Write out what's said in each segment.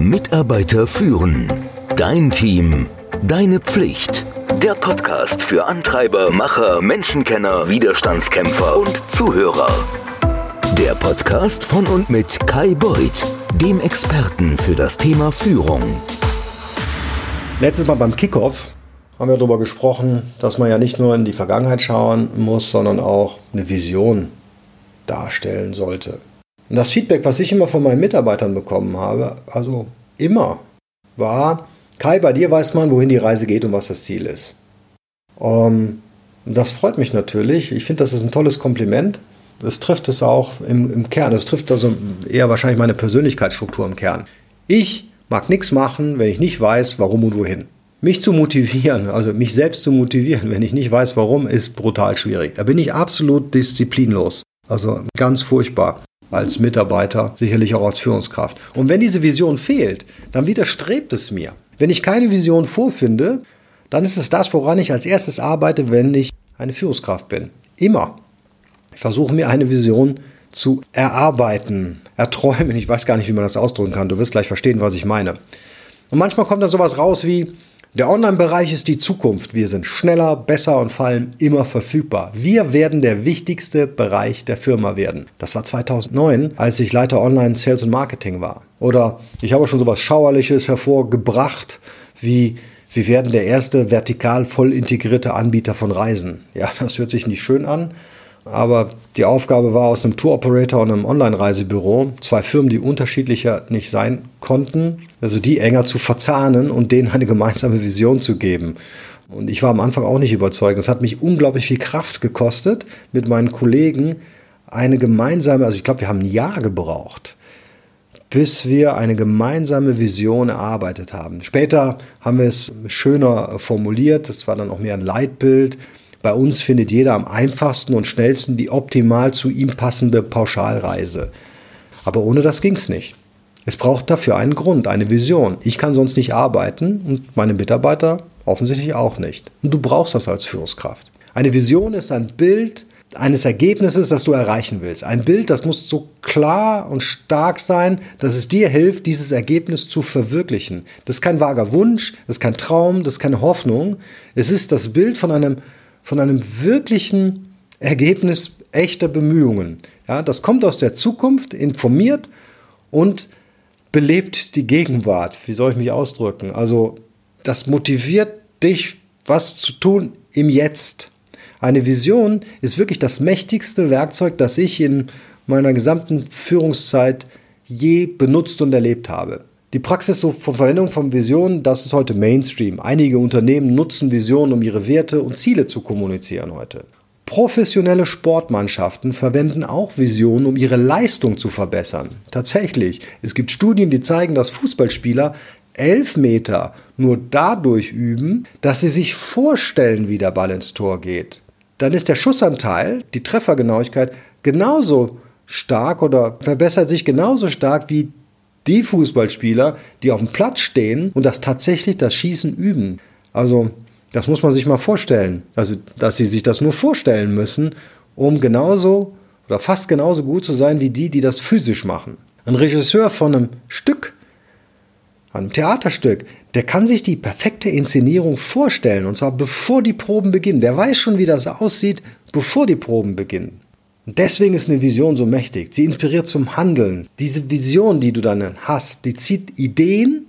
Mitarbeiter führen. Dein Team. Deine Pflicht. Der Podcast für Antreiber, Macher, Menschenkenner, Widerstandskämpfer und Zuhörer. Der Podcast von und mit Kai Beuth, dem Experten für das Thema Führung. Letztes Mal beim Kickoff haben wir darüber gesprochen, dass man ja nicht nur in die Vergangenheit schauen muss, sondern auch eine Vision darstellen sollte. Und das Feedback, was ich immer von meinen Mitarbeitern bekommen habe, also immer, war, Kai, bei dir weiß man, wohin die Reise geht und was das Ziel ist. Um, ähm, das freut mich natürlich. Ich finde, das ist ein tolles Kompliment. Es trifft es auch im, im Kern. Es trifft also eher wahrscheinlich meine Persönlichkeitsstruktur im Kern. Ich mag nichts machen, wenn ich nicht weiß, warum und wohin. Mich zu motivieren, also mich selbst zu motivieren, wenn ich nicht weiß, warum, ist brutal schwierig. Da bin ich absolut disziplinlos. Also ganz furchtbar als Mitarbeiter, sicherlich auch als Führungskraft. Und wenn diese Vision fehlt, dann widerstrebt es mir. Wenn ich keine Vision vorfinde, dann ist es das, woran ich als erstes arbeite, wenn ich eine Führungskraft bin. Immer. Ich versuche mir eine Vision zu erarbeiten, erträumen. Ich weiß gar nicht, wie man das ausdrücken kann. Du wirst gleich verstehen, was ich meine. Und manchmal kommt dann sowas raus wie, der Online-Bereich ist die Zukunft. Wir sind schneller, besser und vor allem immer verfügbar. Wir werden der wichtigste Bereich der Firma werden. Das war 2009, als ich Leiter Online Sales und Marketing war. Oder ich habe schon sowas Schauerliches hervorgebracht, wie wir werden der erste vertikal voll integrierte Anbieter von Reisen. Ja, das hört sich nicht schön an, aber die Aufgabe war aus einem Tour Operator und einem Online-Reisebüro, zwei Firmen, die unterschiedlicher nicht sein konnten, also die enger zu verzahnen und denen eine gemeinsame Vision zu geben. Und ich war am Anfang auch nicht überzeugt. Es hat mich unglaublich viel Kraft gekostet, mit meinen Kollegen eine gemeinsame, also ich glaube, wir haben ein Jahr gebraucht, bis wir eine gemeinsame Vision erarbeitet haben. Später haben wir es schöner formuliert, das war dann auch mehr ein Leitbild bei uns findet jeder am einfachsten und schnellsten die optimal zu ihm passende Pauschalreise. Aber ohne das ging es nicht. Es braucht dafür einen Grund, eine Vision. Ich kann sonst nicht arbeiten und meine Mitarbeiter offensichtlich auch nicht. Und du brauchst das als Führungskraft. Eine Vision ist ein Bild eines Ergebnisses, das du erreichen willst. Ein Bild, das muss so klar und stark sein, dass es dir hilft, dieses Ergebnis zu verwirklichen. Das ist kein vager Wunsch, das ist kein Traum, das ist keine Hoffnung. Es ist das Bild von einem von einem wirklichen Ergebnis echter Bemühungen. Ja, das kommt aus der Zukunft, informiert und belebt die Gegenwart. Wie soll ich mich ausdrücken? Also das motiviert dich, was zu tun im Jetzt. Eine Vision ist wirklich das mächtigste Werkzeug, das ich in meiner gesamten Führungszeit je benutzt und erlebt habe. Die Praxis von Verwendung von Visionen, das ist heute Mainstream. Einige Unternehmen nutzen Visionen, um ihre Werte und Ziele zu kommunizieren heute. Professionelle Sportmannschaften verwenden auch Visionen, um ihre Leistung zu verbessern. Tatsächlich, es gibt Studien, die zeigen, dass Fußballspieler elf Meter nur dadurch üben, dass sie sich vorstellen, wie der Ball ins Tor geht. Dann ist der Schussanteil, die Treffergenauigkeit, genauso stark oder verbessert sich genauso stark wie die Fußballspieler, die auf dem Platz stehen und das tatsächlich das Schießen üben. Also, das muss man sich mal vorstellen. Also, dass sie sich das nur vorstellen müssen, um genauso oder fast genauso gut zu sein wie die, die das physisch machen. Ein Regisseur von einem Stück, einem Theaterstück, der kann sich die perfekte Inszenierung vorstellen, und zwar bevor die Proben beginnen. Der weiß schon, wie das aussieht, bevor die Proben beginnen. Und deswegen ist eine Vision so mächtig. Sie inspiriert zum Handeln. Diese Vision, die du dann hast, die zieht Ideen,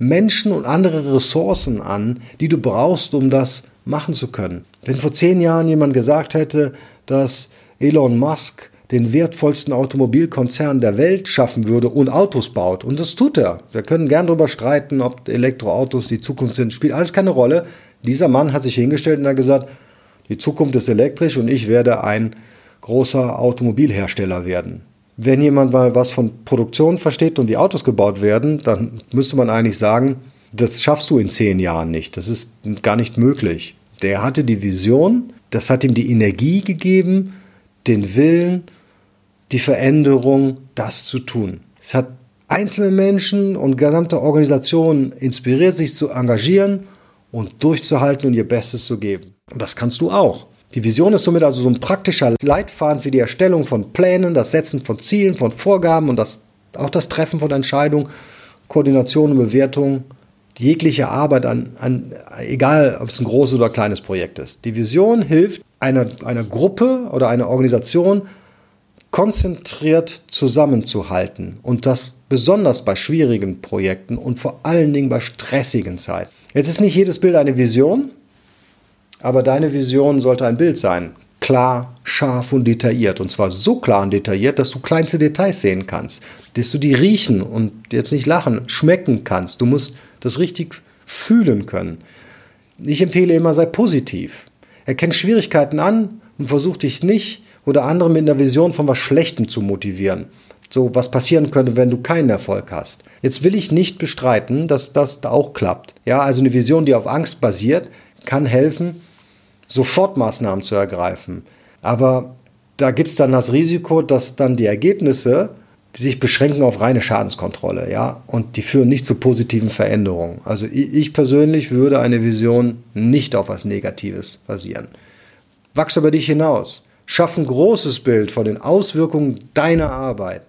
Menschen und andere Ressourcen an, die du brauchst, um das machen zu können. Wenn vor zehn Jahren jemand gesagt hätte, dass Elon Musk den wertvollsten Automobilkonzern der Welt schaffen würde und Autos baut. Und das tut er. Wir können gern darüber streiten, ob Elektroautos die Zukunft sind. Spielt alles keine Rolle. Dieser Mann hat sich hingestellt und hat gesagt, die Zukunft ist elektrisch und ich werde ein großer Automobilhersteller werden. Wenn jemand mal was von Produktion versteht und wie Autos gebaut werden, dann müsste man eigentlich sagen, das schaffst du in zehn Jahren nicht. Das ist gar nicht möglich. Der hatte die Vision, das hat ihm die Energie gegeben, den Willen, die Veränderung, das zu tun. Es hat einzelne Menschen und gesamte Organisationen inspiriert, sich zu engagieren und durchzuhalten und ihr Bestes zu geben. Und das kannst du auch. Die Vision ist somit also so ein praktischer Leitfaden für die Erstellung von Plänen, das Setzen von Zielen, von Vorgaben und das, auch das Treffen von Entscheidungen Koordination und Bewertung jegliche Arbeit an, an, egal ob es ein großes oder kleines Projekt ist. Die Vision hilft einer, einer Gruppe oder einer Organisation konzentriert zusammenzuhalten und das besonders bei schwierigen Projekten und vor allen Dingen bei stressigen Zeiten. Jetzt ist nicht jedes Bild eine Vision, aber deine Vision sollte ein Bild sein. Klar, scharf und detailliert. Und zwar so klar und detailliert, dass du kleinste Details sehen kannst. Dass du die riechen und jetzt nicht lachen, schmecken kannst. Du musst das richtig fühlen können. Ich empfehle immer, sei positiv. Erkenn Schwierigkeiten an und versuch dich nicht oder andere mit einer Vision von was Schlechtem zu motivieren. So, was passieren könnte, wenn du keinen Erfolg hast. Jetzt will ich nicht bestreiten, dass das auch klappt. Ja, also eine Vision, die auf Angst basiert, kann helfen, Sofortmaßnahmen zu ergreifen. Aber da gibt es dann das Risiko, dass dann die Ergebnisse die sich beschränken auf reine Schadenskontrolle, ja, und die führen nicht zu positiven Veränderungen. Also ich persönlich würde eine Vision nicht auf was Negatives basieren. Wachse über dich hinaus. Schaff ein großes Bild von den Auswirkungen deiner Arbeit.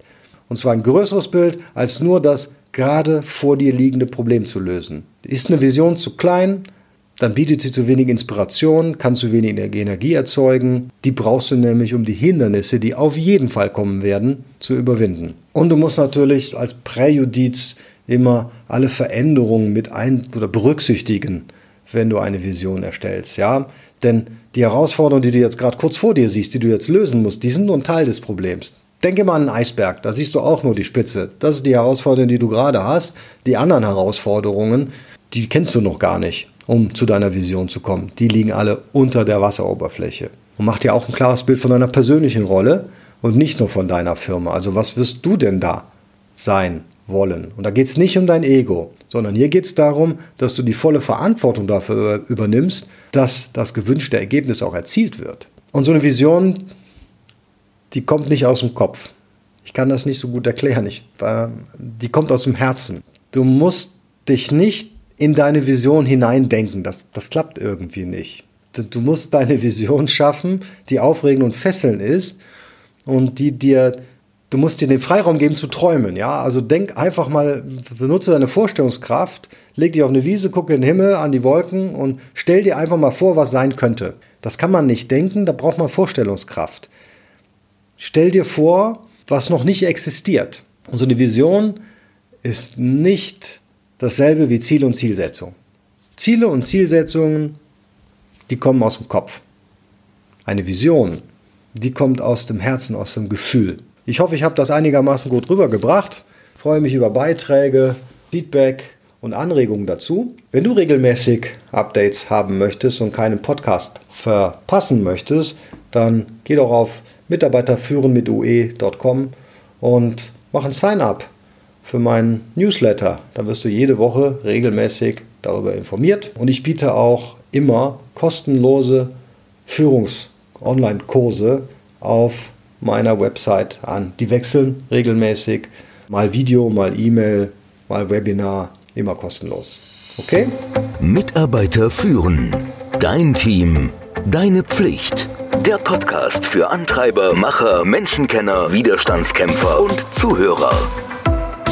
Und zwar ein größeres Bild als nur das gerade vor dir liegende Problem zu lösen. Ist eine Vision zu klein, dann bietet sie zu wenig Inspiration, kann zu wenig Energie erzeugen. Die brauchst du nämlich, um die Hindernisse, die auf jeden Fall kommen werden, zu überwinden. Und du musst natürlich als Präjudiz immer alle Veränderungen mit ein oder berücksichtigen, wenn du eine Vision erstellst, ja? Denn die Herausforderungen, die du jetzt gerade kurz vor dir siehst, die du jetzt lösen musst, die sind nur ein Teil des Problems. Denke mal an einen Eisberg, da siehst du auch nur die Spitze. Das ist die Herausforderung, die du gerade hast. Die anderen Herausforderungen, die kennst du noch gar nicht um zu deiner Vision zu kommen. Die liegen alle unter der Wasseroberfläche. Und mach dir auch ein klares Bild von deiner persönlichen Rolle und nicht nur von deiner Firma. Also was wirst du denn da sein wollen? Und da geht es nicht um dein Ego, sondern hier geht es darum, dass du die volle Verantwortung dafür übernimmst, dass das gewünschte Ergebnis auch erzielt wird. Und so eine Vision, die kommt nicht aus dem Kopf. Ich kann das nicht so gut erklären. Ich, äh, die kommt aus dem Herzen. Du musst dich nicht in deine Vision hineindenken. Das, das klappt irgendwie nicht. Du musst deine Vision schaffen, die aufregend und fesselnd ist und die dir, du musst dir den Freiraum geben zu träumen. Ja, also denk einfach mal, benutze deine Vorstellungskraft, leg dich auf eine Wiese, gucke in den Himmel, an die Wolken und stell dir einfach mal vor, was sein könnte. Das kann man nicht denken, da braucht man Vorstellungskraft. Stell dir vor, was noch nicht existiert. Und so eine Vision ist nicht dasselbe wie Ziel und Zielsetzung. Ziele und Zielsetzungen, die kommen aus dem Kopf. Eine Vision, die kommt aus dem Herzen, aus dem Gefühl. Ich hoffe, ich habe das einigermaßen gut rübergebracht. freue mich über Beiträge, Feedback und Anregungen dazu. Wenn du regelmäßig Updates haben möchtest und keinen Podcast verpassen möchtest, dann geh doch auf mitarbeiterführen mit ue.com und mach ein Sign-up für meinen Newsletter. Da wirst du jede Woche regelmäßig darüber informiert. Und ich biete auch immer kostenlose Führungs-Online-Kurse auf meiner Website an. Die wechseln regelmäßig. Mal Video, mal E-Mail, mal Webinar, immer kostenlos. Okay? Mitarbeiter führen. Dein Team. Deine Pflicht. Der Podcast für Antreiber, Macher, Menschenkenner, Widerstandskämpfer und Zuhörer.